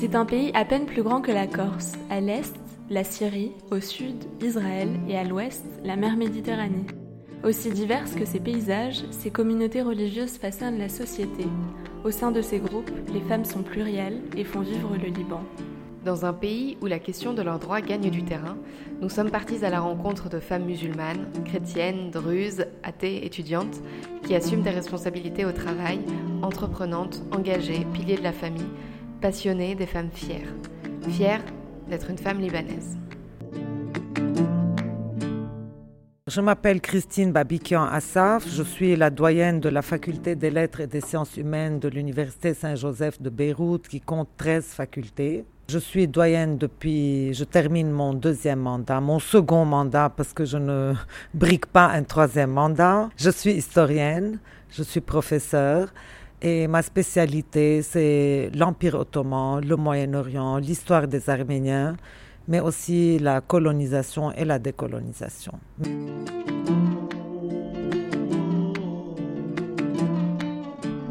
C'est un pays à peine plus grand que la Corse. À l'est, la Syrie, au sud, Israël et à l'ouest, la mer Méditerranée. Aussi diverses que ces paysages, ces communautés religieuses façonnent la société. Au sein de ces groupes, les femmes sont plurielles et font vivre le Liban. Dans un pays où la question de leurs droits gagne du terrain, nous sommes partis à la rencontre de femmes musulmanes, chrétiennes, druzes, athées, étudiantes, qui assument des responsabilités au travail, entreprenantes, engagées, piliers de la famille, passionnées, des femmes fières. Fières d'être une femme libanaise. Je m'appelle Christine Babikian Assaf, je suis la doyenne de la faculté des lettres et des sciences humaines de l'Université Saint-Joseph de Beyrouth qui compte 13 facultés. Je suis doyenne depuis, je termine mon deuxième mandat, mon second mandat parce que je ne brigue pas un troisième mandat. Je suis historienne, je suis professeure et ma spécialité c'est l'Empire ottoman, le Moyen-Orient, l'histoire des Arméniens mais aussi la colonisation et la décolonisation.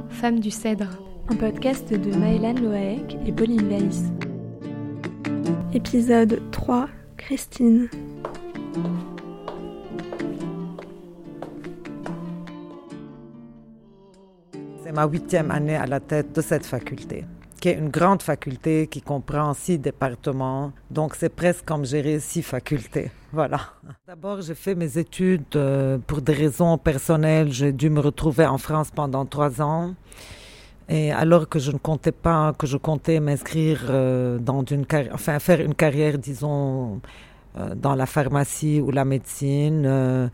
Femme du Cèdre. Un podcast de Maëlan Loaek et Pauline Weiss. Épisode 3 Christine. C'est ma huitième année à la tête de cette faculté qui est une grande faculté qui comprend six départements. Donc c'est presque comme gérer six facultés. Voilà. D'abord, j'ai fait mes études euh, pour des raisons personnelles. J'ai dû me retrouver en France pendant trois ans. Et alors que je ne comptais pas, que je comptais m'inscrire euh, dans une enfin faire une carrière, disons, euh, dans la pharmacie ou la médecine,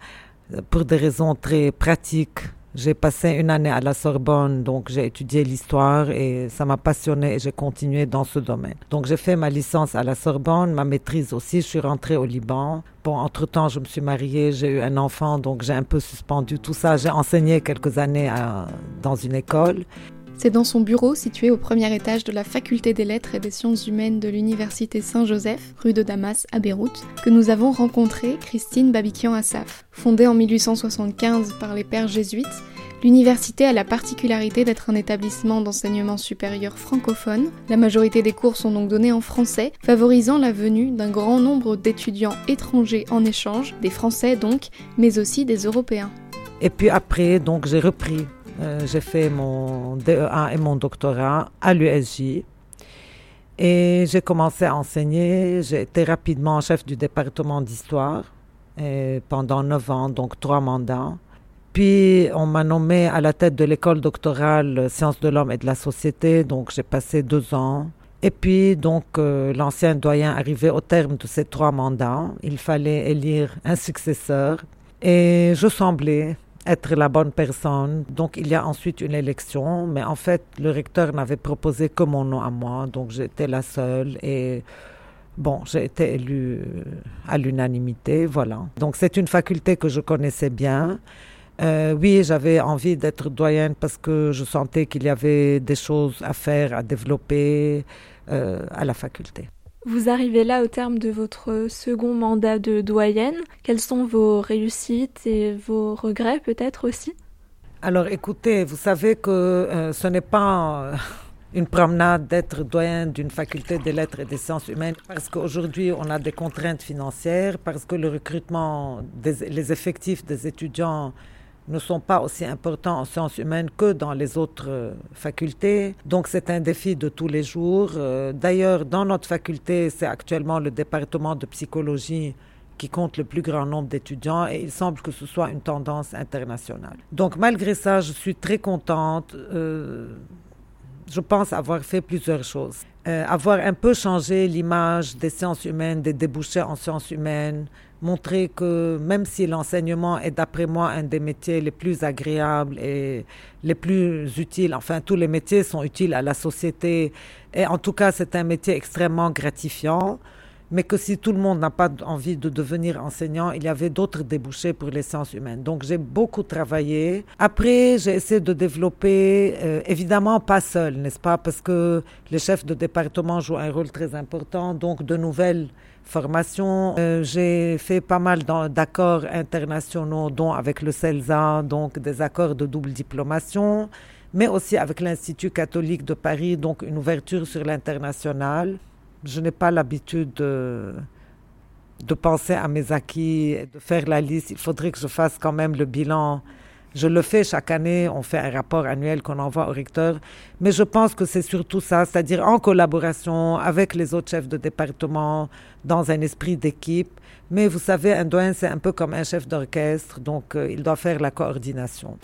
pour des raisons très pratiques j'ai passé une année à la Sorbonne, donc j'ai étudié l'histoire et ça m'a passionné et j'ai continué dans ce domaine. Donc j'ai fait ma licence à la Sorbonne, ma maîtrise aussi, je suis rentrée au Liban. Bon, entre-temps, je me suis mariée, j'ai eu un enfant, donc j'ai un peu suspendu tout ça. J'ai enseigné quelques années dans une école c'est dans son bureau, situé au premier étage de la Faculté des Lettres et des Sciences Humaines de l'Université Saint-Joseph, rue de Damas, à Beyrouth, que nous avons rencontré Christine Babikian Assaf. Fondée en 1875 par les pères jésuites, L'université a la particularité d'être un établissement d'enseignement supérieur francophone. La majorité des cours sont donc donnés en français, favorisant la venue d'un grand nombre d'étudiants étrangers en échange, des Français donc, mais aussi des Européens. Et puis après, donc j'ai repris euh, j'ai fait mon DEA et mon doctorat à l'USJ. Et j'ai commencé à enseigner. J'ai été rapidement chef du département d'histoire pendant neuf ans, donc trois mandats. Puis on m'a nommé à la tête de l'école doctorale Sciences de l'homme et de la société, donc j'ai passé deux ans. Et puis donc euh, l'ancien doyen arrivait au terme de ces trois mandats. Il fallait élire un successeur. Et je semblais être la bonne personne. Donc il y a ensuite une élection, mais en fait le recteur n'avait proposé que mon nom à moi, donc j'étais la seule et bon, j'ai été élue euh, à l'unanimité, voilà. Donc c'est une faculté que je connaissais bien. Euh, oui, j'avais envie d'être doyenne parce que je sentais qu'il y avait des choses à faire, à développer euh, à la faculté. Vous arrivez là au terme de votre second mandat de doyenne. Quelles sont vos réussites et vos regrets peut-être aussi? Alors écoutez, vous savez que euh, ce n'est pas euh, une promenade d'être doyen d'une faculté des lettres et des sciences humaines parce qu'aujourd'hui on a des contraintes financières, parce que le recrutement, des, effectifs des étudiants ne sont pas aussi importants en sciences humaines que dans les autres euh, facultés. Donc c'est un défi de tous les jours. Euh, d'ailleurs, dans notre faculté, c'est actuellement le département de psychologie qui compte le plus grand nombre d'étudiants et il semble que ce soit une tendance internationale. Donc malgré ça, je suis très contente. Euh, je pense avoir fait plusieurs choses. avoir un peu changé l'image des sciences humaines, des débouchés en sciences humaines, montrer que même si l'enseignement est d'après moi un des métiers les plus agréables et les plus utiles, enfin tous les métiers sont utiles à la société et en tout cas c'est un métier extrêmement gratifiant, mais que si tout le monde n'a pas envie de devenir enseignant, il y avait d'autres débouchés pour les sciences humaines. Donc j'ai beaucoup travaillé. Après, j'ai essayé de développer, euh, évidemment pas seul, n'est-ce pas, parce que les chefs de département jouent un rôle très important, donc de nouvelles formation. Euh, j'ai fait pas mal d'accords internationaux, dont avec le CELSA, donc des accords de double diplomation. mais aussi avec l'Institut catholique de Paris, donc une ouverture sur l'international. Je n'ai pas l'habitude de, de penser à mes acquis, de faire la liste. Il faudrait que je fasse quand même le bilan. Je le fais chaque année, on fait un rapport annuel qu'on envoie au recteur, mais je pense que c'est surtout ça, c'est-à-dire en collaboration avec les autres chefs de département, dans un esprit d'équipe. Mais vous savez, un doyen, c'est un peu comme un chef d'orchestre, donc euh, il doit faire la coordination.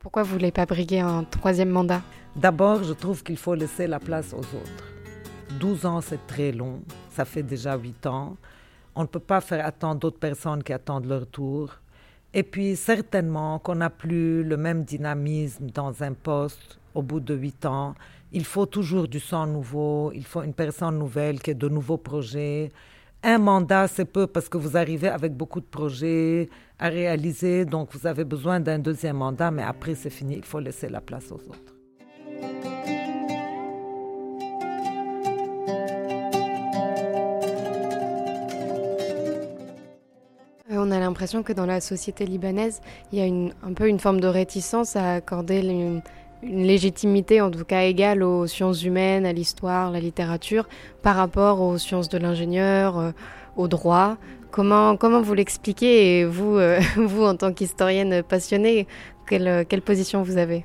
Pourquoi vous ne voulez pas briguer un troisième mandat? D'abord, je trouve qu'il faut laisser la place aux autres. 12 ans, c'est très long. Ça fait déjà 8 ans. On ne peut pas faire attendre d'autres personnes qui attendent leur tour. Et puis, certainement qu'on n'a plus le même dynamisme dans un poste au bout de 8 ans. Il faut toujours du sang nouveau, il faut une personne nouvelle qui ait de nouveaux projets. Un mandat, c'est peu parce que vous arrivez avec beaucoup de projets à réaliser, donc vous avez besoin d'un deuxième mandat, mais après c'est fini, il faut laisser la place aux autres. L'impression que dans la société libanaise, il y a un peu une forme de réticence à accorder une, légitimité, en tout cas égale aux sciences humaines, à l'histoire, la littérature, par rapport aux sciences de l'ingénieur, euh, au droit. Comment, comment vous l'expliquez et vous, euh, vous, en tant qu'historienne passionnée, quelle, quelle position vous avez?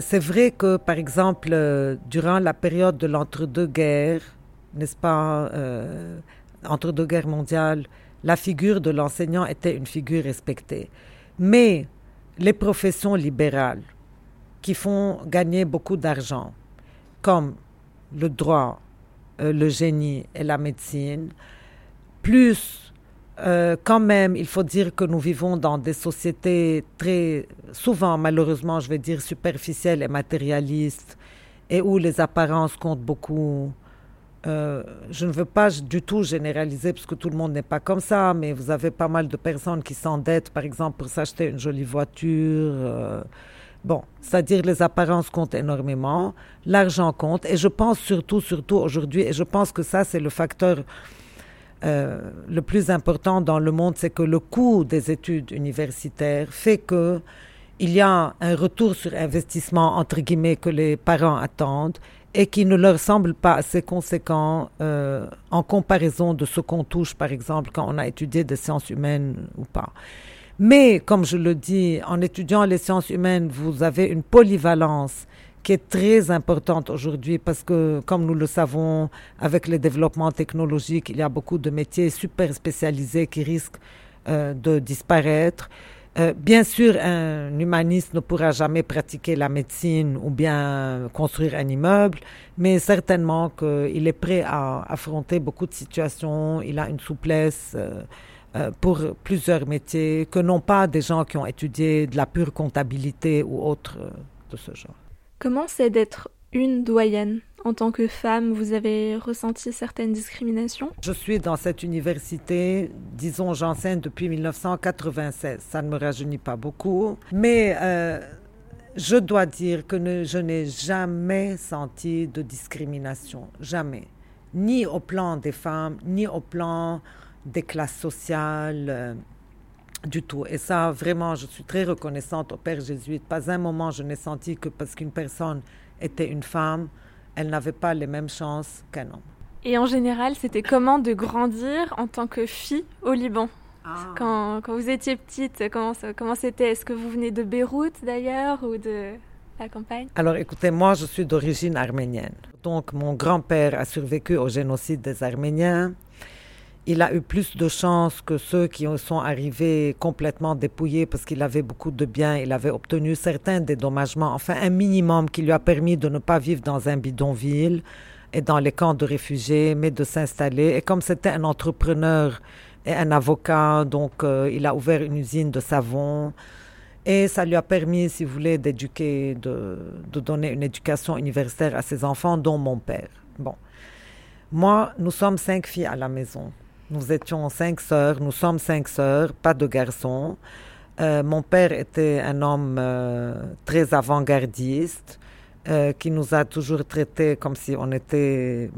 C'est vrai que, par exemple, durant la période de l'entre-deux-guerres, n'est-ce pas, entre deux guerres mondiales, la figure de l'enseignant était une figure respectée. Mais les professions libérales qui font gagner beaucoup d'argent, comme le droit, euh, le génie et la médecine, plus euh, quand même, il faut dire que nous vivons dans des sociétés très, souvent malheureusement, je vais dire, superficielles et matérialistes, et où les apparences comptent beaucoup euh, je ne veux pas du tout généraliser parce que tout le monde n'est pas comme ça, mais vous avez pas mal de personnes qui s'endettent, par exemple, pour s'acheter une jolie voiture. Euh, bon, c'est-à-dire les apparences comptent énormément, l'argent compte, et je pense surtout, surtout aujourd'hui, et je pense que ça, c'est le facteur euh, le plus important dans le monde, c'est que le coût des études universitaires fait que il y a un retour sur investissement, entre guillemets, que les parents attendent et qui ne leur semble pas assez conséquent euh, en comparaison de ce qu'on touche, par exemple, quand on a étudié des sciences humaines ou pas. Mais, comme je le dis, en étudiant les sciences humaines, vous avez une polyvalence qui est très importante aujourd'hui parce que, comme nous le savons, avec les développements technologiques, il y a beaucoup de métiers super spécialisés qui risquent euh, de disparaître. Euh, bien sûr, un humaniste ne pourra jamais pratiquer la médecine ou bien construire un immeuble, mais certainement qu'il est prêt à affronter beaucoup de situations, il a une souplesse euh, euh, pour plusieurs métiers que non pas des gens qui ont étudié de la pure comptabilité ou autre de ce genre. Comment c'est d'être une doyenne? En tant que femme, vous avez ressenti certaines discriminations? Je suis dans cette université, disons, j'enseigne depuis 1996. Ça ne me rajeunit pas beaucoup. Mais euh, je dois dire que je n'ai jamais senti de discrimination. Jamais. Ni au plan des femmes, ni au plan des classes sociales. Euh, du tout. Et ça, vraiment, je suis très reconnaissante au Père jésuite. Pas un moment je n'ai senti que parce qu'une personne était une femme, elle n'avait pas les mêmes chances qu'un homme. Et en général, c'était comment de grandir en tant que fille au Liban ah. quand, quand, vous étiez petite, comment, comment c'était Est-ce que vous venez de Beyrouth d'ailleurs ou de la campagne Alors écoutez, moi je suis d'origine arménienne. Donc mon grand-père a survécu au génocide des Arméniens il a eu plus de chance que ceux qui sont arrivés complètement dépouillés parce qu'il avait beaucoup de biens, il avait obtenu certains dédommagements, enfin un minimum qui lui a permis de ne pas vivre dans un bidonville et dans les camps de réfugiés, mais de s'installer. Et comme c'était un entrepreneur et un avocat, donc euh, il a ouvert une usine de savon. Et ça lui a permis, si vous voulez, d'éduquer, de, de donner une éducation universitaire à ses enfants, dont mon père. Bon. Moi, nous sommes cinq filles à la maison. Nous étions cinq sœurs, nous sommes cinq sœurs, pas de garçons. Euh, mon père était un homme euh, très avant-gardiste euh, qui nous a toujours traités comme si on était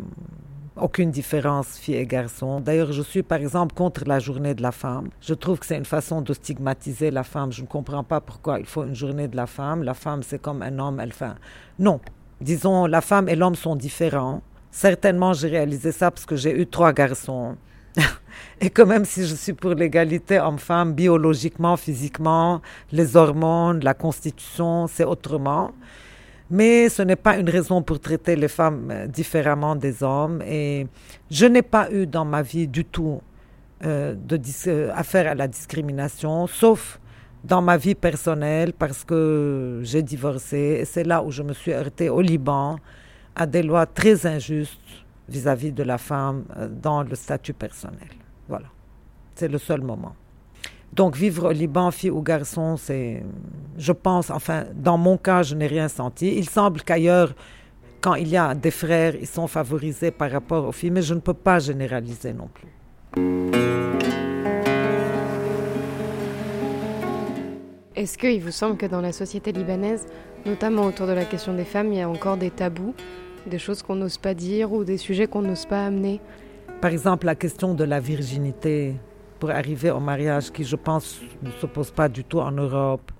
aucune différence filles et garçons. D'ailleurs, je suis par exemple contre la journée de la femme. Je trouve que c'est une façon de stigmatiser la femme. Je ne comprends pas pourquoi il faut une journée de la femme. La femme, c'est comme un homme, elle fait. Non. Disons, la femme et l'homme sont différents. Certainement, j'ai réalisé ça parce que j'ai eu trois garçons. et que même si je suis pour l'égalité homme-femme, biologiquement, physiquement, les hormones, la constitution, c'est autrement. Mais ce n'est pas une raison pour traiter les femmes euh, différemment des hommes. Et je n'ai pas eu dans ma vie du tout euh, euh, affaire à la discrimination, sauf dans ma vie personnelle parce que j'ai divorcé. Et c'est là où je me suis heurtée au Liban à des lois très injustes vis-à-vis de la femme dans le statut personnel. Voilà. C'est le seul moment. Donc vivre au Liban, fille ou garçon, c'est, je pense, enfin, dans mon cas, je n'ai rien senti. Il semble qu'ailleurs, quand il y a des frères, ils sont favorisés par rapport aux filles, mais je ne peux pas généraliser non plus. Est-ce qu'il vous semble que dans la société libanaise, notamment autour de la question des femmes, il y a encore des tabous, des choses qu'on n'ose pas dire ou des sujets qu'on n'ose pas amener Par exemple, la question de la virginité pour arriver au mariage qui, je pense, ne se pose pas du tout en Europe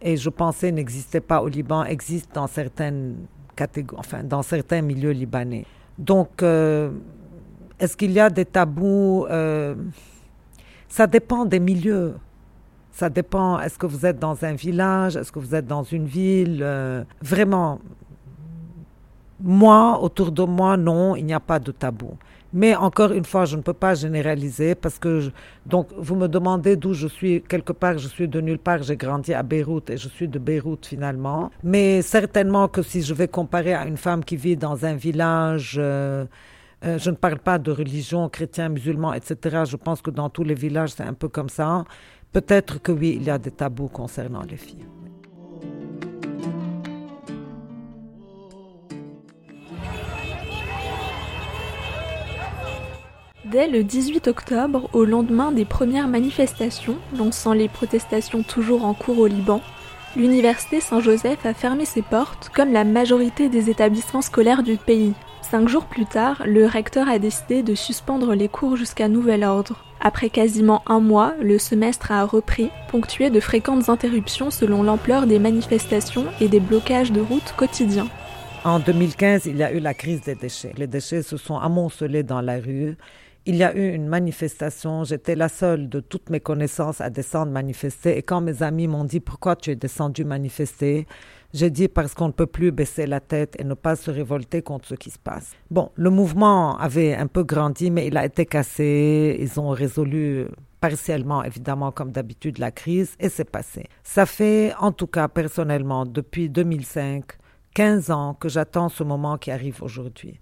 et je pensais n'existait pas au Liban, existe dans certaines catégories, enfin dans certains milieux libanais. Donc, euh, est-ce qu'il y a des tabous euh, Ça dépend des milieux. Ça dépend, est-ce que vous êtes dans un village, est-ce que vous êtes dans une ville euh, Vraiment, moi, autour de moi, non, il n'y a pas de tabou. Mais encore une fois, je ne peux pas généraliser parce que, donc, vous me demandez d'où je suis. Quelque part, je suis de nulle part. J'ai grandi à Beyrouth et je suis de Beyrouth finalement. Mais certainement que si je vais comparer à une femme qui vit dans un village, euh, euh, je ne parle pas de religion, chrétien, musulman, etc. Je pense que dans tous les villages, c'est un peu comme ça. Peut-être que oui, il y a des tabous concernant les filles. Dès le 18 octobre, au lendemain des premières manifestations, lançant les protestations toujours en cours au Liban, l'université Saint-Joseph a fermé ses portes, comme la majorité des établissements scolaires du pays. Cinq jours plus tard, le recteur a décidé de suspendre les cours jusqu'à nouvel ordre. Après quasiment un mois, le semestre a repris, ponctué de fréquentes interruptions selon l'ampleur des manifestations et des blocages de routes quotidiens. En 2015, il y a eu la crise des déchets. Les déchets se sont amoncelés dans la rue il y a eu une manifestation. J'étais la seule de toutes mes connaissances à descendre manifester. Et quand mes amis m'ont dit pourquoi tu es descendu manifester, j'ai dit parce qu'on ne peut plus baisser la tête et ne pas se révolter contre ce qui se passe. Bon, le mouvement avait un peu grandi, mais il a été cassé. Ils ont résolu partiellement, évidemment, comme d'habitude, la crise et c'est passé. Ça fait, en tout cas, personnellement, depuis 2005, 15 ans que j'attends ce moment qui arrive aujourd'hui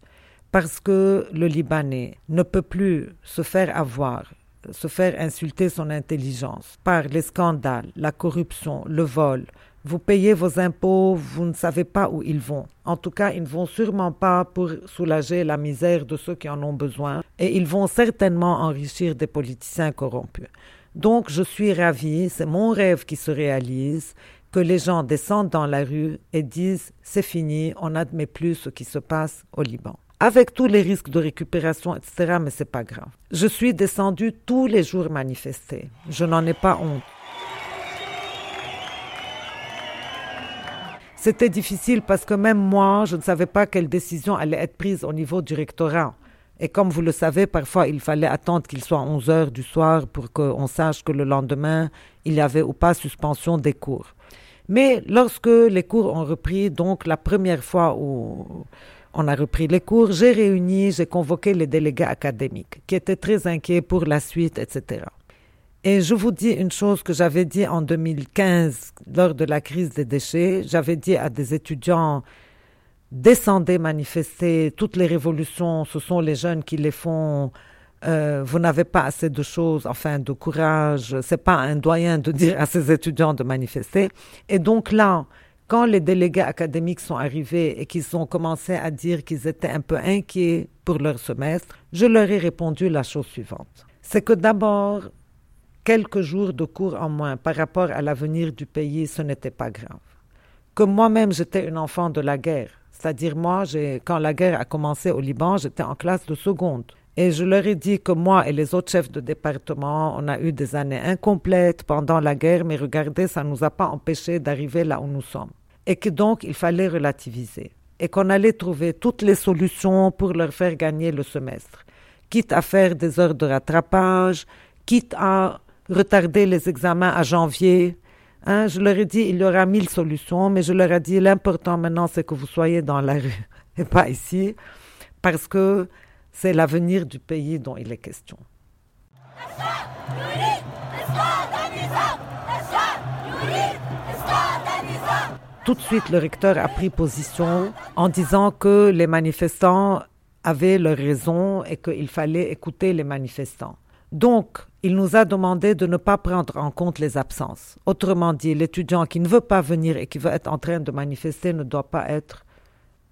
parce que le Libanais ne peut plus se faire avoir, se faire insulter son intelligence par les scandales, la corruption, le vol. Vous payez vos impôts, vous ne savez pas où ils vont. En tout cas, ils ne vont sûrement pas pour soulager la misère de ceux qui en ont besoin et ils vont certainement enrichir des politiciens corrompus. Donc, je suis ravie, c'est mon rêve qui se réalise, que les gens descendent dans la rue et disent c'est fini, on n'admet plus ce qui se passe au Liban avec tous les risques de récupération, etc., mais c'est pas grave. Je suis descendue tous les jours manifester. Je n'en ai pas honte. C'était difficile parce que même moi, je ne savais pas quelle décision allait être prise au niveau du rectorat. Et comme vous le savez, parfois il fallait attendre qu'il soit 11 heures du soir pour qu'on sache que le lendemain, il y avait ou pas suspension des cours. Mais lorsque les cours ont repris, donc la première fois où on a repris les cours, j'ai réuni, j'ai convoqué les délégués académiques qui étaient très inquiets pour la suite, etc. Et je vous dis une chose que j'avais dit en 2015 lors de la crise des déchets. J'avais dit à des étudiants, descendez manifester, toutes les révolutions, ce sont les jeunes qui les font. Euh, vous n'avez pas assez de choses, enfin de courage. C'est pas un doyen de dire à ces étudiants de manifester. Et donc là, quand les délégués académiques sont arrivés et qu'ils ont commencé à dire qu'ils étaient un peu inquiets pour leur semestre, je leur ai répondu la chose suivante. C'est que d'abord, quelques jours de cours en moins par rapport à l'avenir du pays, ce n'était pas grave. Que moi-même j'étais une enfant de la guerre, C'est-à-dire, moi, quand la guerre a commencé au Liban, j'étais en classe de seconde. Et je leur ai dit que moi et les autres chefs de département, on a eu des années incomplètes pendant la guerre, mais regardez, ça ne nous a pas empêchés d'arriver là où nous sommes. Et que donc, il fallait relativiser. Et qu'on allait trouver toutes les solutions pour leur faire gagner le semestre. Quitte à faire des heures de rattrapage, quitte à retarder les examens à janvier, Hein, je leur ai dit, il y aura mille solutions, mais je leur ai dit, l'important maintenant, c'est que vous soyez dans la rue et pas ici, parce que c'est l'avenir du pays dont il est question. Tout de suite, le recteur a pris position en disant que les manifestants avaient leur raison et qu'il fallait écouter les manifestants. Donc, il nous a demandé de ne pas prendre en compte les absences. Autrement dit, l'étudiant qui ne veut pas venir et qui veut être en train de manifester ne doit pas être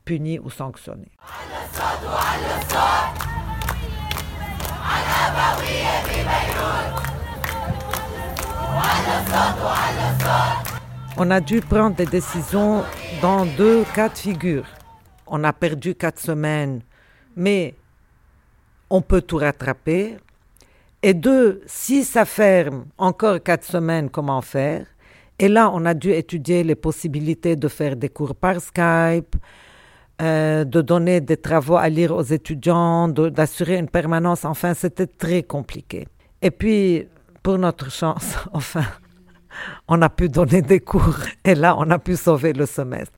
puni ou sanctionné. On a dû prendre des décisions dans deux cas de figure. On a perdu quatre semaines, mais on peut tout rattraper. Et deux, si ça ferme encore quatre semaines, comment faire? Et là, on a dû étudier les possibilités de faire des cours par Skype, euh, de donner des travaux à lire aux étudiants, d'assurer une permanence. Enfin, c'était très compliqué. Et puis, pour notre chance, enfin, on a pu donner des cours. Et là, on a pu sauver le semestre.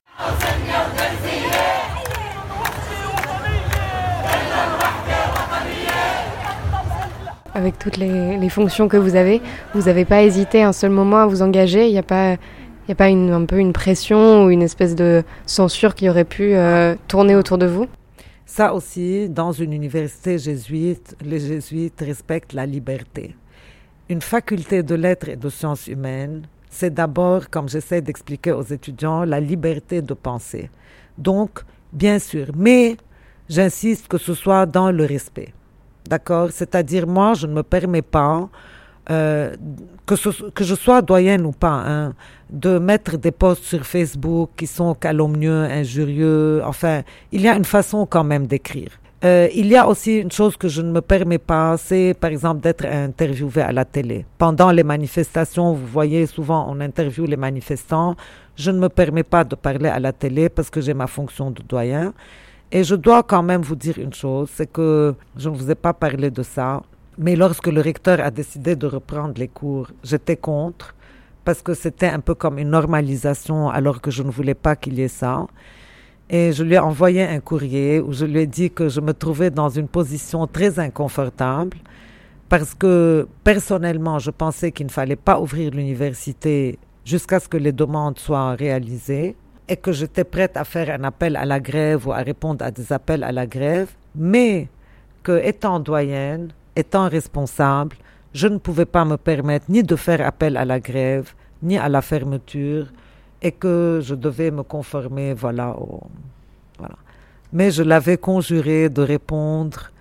avec toutes les, fonctions que vous avez, vous n'avez pas hésité un seul moment à vous engager Il n'y a pas, il y a pas une, un peu une pression ou une espèce de censure qui aurait pu euh, tourner autour de vous? Ça aussi, dans une université jésuite, les jésuites respectent la liberté. Une faculté de lettres et de sciences humaines, c'est d'abord, comme j'essaie d'expliquer aux étudiants, la liberté de penser. Donc, bien sûr, mais j'insiste que ce soit dans le respect. D'accord? C'est-à-dire, moi, je ne me permets pas, euh, que, je sois doyenne ou pas, hein, de mettre des posts sur Facebook qui sont calomnieux, injurieux. Enfin, il y a une façon quand même d'écrire. Euh, il y a aussi une chose que je ne me permets pas, c'est par exemple d'être interviewé à la télé. Pendant les manifestations, vous voyez souvent on interviewe les manifestants. Je ne me permets pas de parler à la télé parce que j'ai ma fonction de doyen. Et je dois quand même vous dire une chose, c'est que je ne vous ai pas parlé de ça, mais lorsque le recteur a décidé de reprendre les cours, j'étais contre, parce que c'était un peu comme une normalisation alors que je ne voulais pas qu'il y ait ça. Et je lui ai envoyé un courrier où je lui ai dit que je me trouvais dans une position très inconfortable parce que personnellement, je pensais qu'il ne fallait pas ouvrir l'université jusqu'à ce que les demandes soient réalisées et que j'étais prête à faire un appel à la grève ou à répondre à des appels à la grève, mais que étant doyenne, étant responsable, je ne pouvais pas me permettre ni de faire appel à la grève, ni à la fermeture, et que je devais me conformer, voilà, voilà. Mais je l'avais conjuré de répondre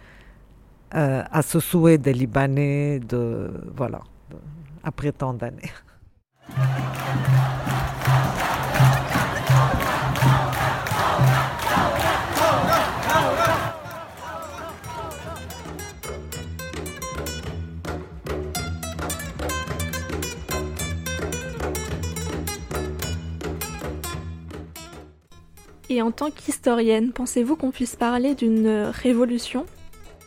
euh, à ce souhait des Libanais, de, voilà, après tant d'années. Et en tant qu'historienne, pensez-vous qu'on puisse parler d'une révolution?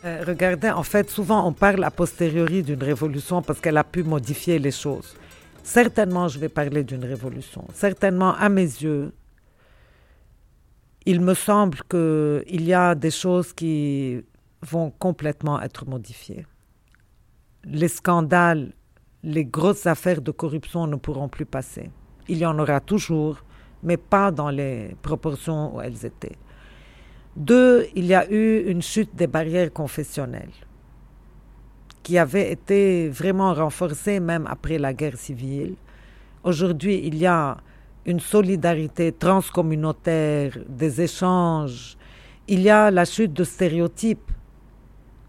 Euh, Regardez, en fait, souvent on parle a posteriori d'une révolution parce qu'elle a pu modifier les choses. Certainement, je vais parler d'une révolution. Certainement, à mes yeux, il me semble qu'il y a des choses qui vont complètement être modifiées. Les scandales, les grosses affaires de corruption ne pourront plus passer. Il y en aura toujours, mais pas dans les proportions où elles étaient. Deux, il y a eu une chute des barrières confessionnelles qui avait été vraiment renforcée même après la guerre civile. Aujourd'hui, il y a une solidarité transcommunautaire, des échanges. Il y a la chute de stéréotypes.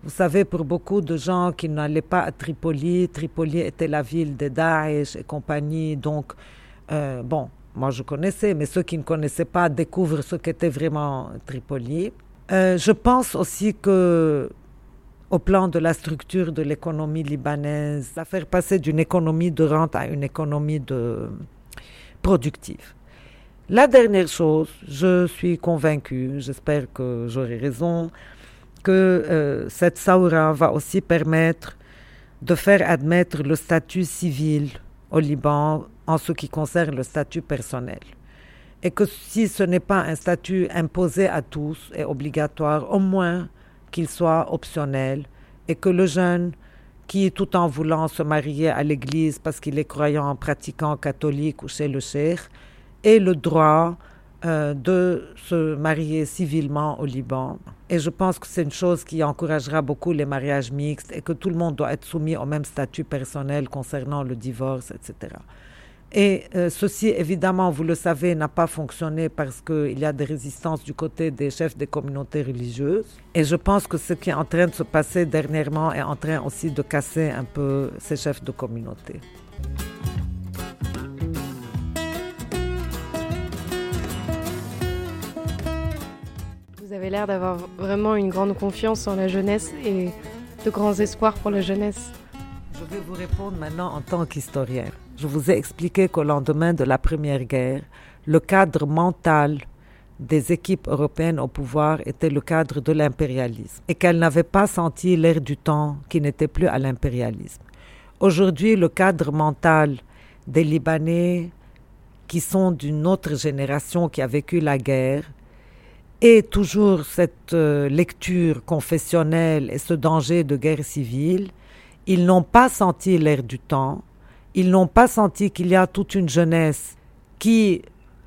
Vous savez, pour beaucoup de gens qui n'allaient pas à Tripoli, Tripoli était la ville de Daesh et compagnie. Donc, euh, bon, moi je connaissais, mais ceux qui ne connaissaient pas découvrent ce qu'était vraiment Tripoli. Euh, je pense aussi que au plan de la structure de l'économie libanaise, à faire passer d'une économie de rente à une économie de productive. La dernière chose, je suis convaincue, j'espère que j'aurai raison, que euh, cette Saoura va aussi permettre de faire admettre le statut civil au Liban en ce qui concerne le statut personnel. Et que si ce n'est pas un statut imposé à tous et obligatoire, au moins qu'il soit optionnel et que le jeune qui, tout en voulant se marier à l'église parce qu'il est croyant, pratiquant catholique ou chez le cheikh, ait le droit euh, de se marier civilement au Liban. Et je pense que c'est une chose qui encouragera beaucoup les mariages mixtes et que tout le monde doit être soumis au même statut personnel concernant le divorce, etc. Et euh, ceci, évidemment, vous le savez, n'a pas fonctionné parce qu'il y a des résistances du côté des chefs des communautés religieuses. Et je pense que ce qui est en train de se passer dernièrement est en train aussi de casser un peu ces chefs de communauté. Avez l'air d'avoir vraiment une grande confiance en la jeunesse et de grands espoirs pour la jeunesse. Je vais vous répondre maintenant en tant qu'historien. Je vous ai expliqué qu'au lendemain de la Première Guerre, le cadre mental des équipes européennes au pouvoir était le cadre de l'impérialisme et qu'elles n'avaient pas senti l'air du temps qui n'était plus à l'impérialisme. Aujourd'hui, le cadre mental des Libanais qui sont d'une autre génération qui a vécu la guerre et toujours cette euh, lecture confessionnelle et ce danger de guerre civile, ils n'ont pas senti l'air du temps, ils n'ont pas senti qu'il y a toute une jeunesse qui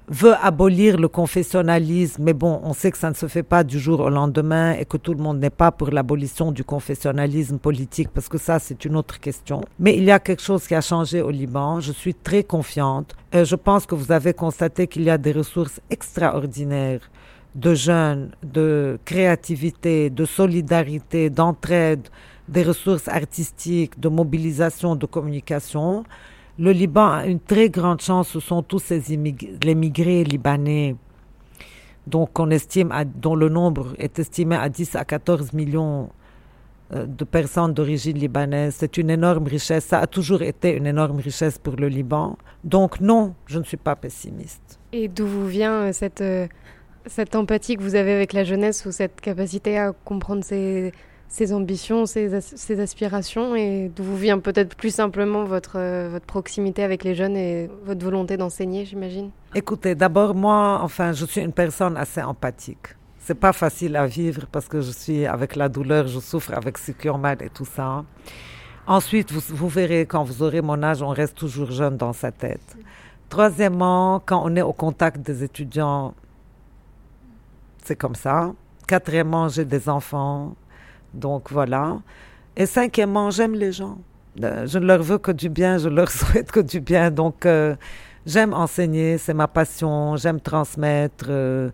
veut abolir le confessionnalisme, mais bon, on sait que ça ne se fait pas du jour au lendemain et que tout le monde n'est pas pour l'abolition du confessionnalisme politique, parce que ça, c'est une autre question. Mais il y a quelque chose qui a changé au Liban. Je suis très confiante. Et je pense que vous avez constaté qu'il y a des ressources extraordinaires de jeunes, de créativité, de solidarité, d'entraide, des ressources artistiques, de mobilisation, de communication. Le Liban a une très grande chance, ce sont tous ces les migrés libanais, donc on estime dont le nombre est estimé à 10 à 14 millions euh, de personnes d'origine libanaise. C'est une énorme richesse, ça a toujours été une énorme richesse pour le Liban. Donc non, je ne suis pas pessimiste. Et d'où vous vient euh, cette, euh, cette empathie que vous avez avec la jeunesse ou cette capacité à comprendre ses ambitions, ses, aspirations et d'où vous vient peut-être plus simplement votre, euh, votre proximité avec les jeunes et votre volonté d'enseigner, j'imagine? Écoutez, d'abord moi, enfin, je suis une personne assez empathique. C'est pas facile à vivre parce que je suis avec la douleur, je souffre avec ce qui mal et tout ça. Ensuite, vous, vous verrez, quand vous aurez mon âge, on reste toujours jeune dans sa tête. Troisièmement, quand on est au contact des étudiants, c'est comme ça. Quatrièmement, j'ai des enfants. Donc voilà. Et cinquièmement, j'aime les gens. Euh, je ne leur veux que du bien, je leur souhaite que du bien. Donc euh, j'aime enseigner, c'est ma passion, j'aime transmettre, euh,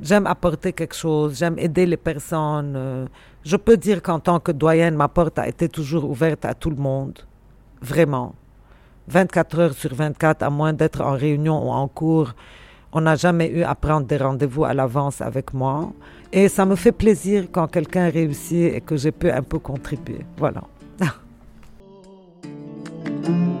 j'aime apporter quelque chose, j'aime aider les personnes. je peux dire qu'en tant que doyenne, ma porte a été toujours ouverte à tout le monde. Vraiment. 24 heures sur 24, à moins d'être en réunion ou en cours, on n'a jamais eu à prendre des rendez-vous à l'avance avec moi. Et ça me fait plaisir quand quelqu'un réussit et que je peux un peu contribuer. Voilà.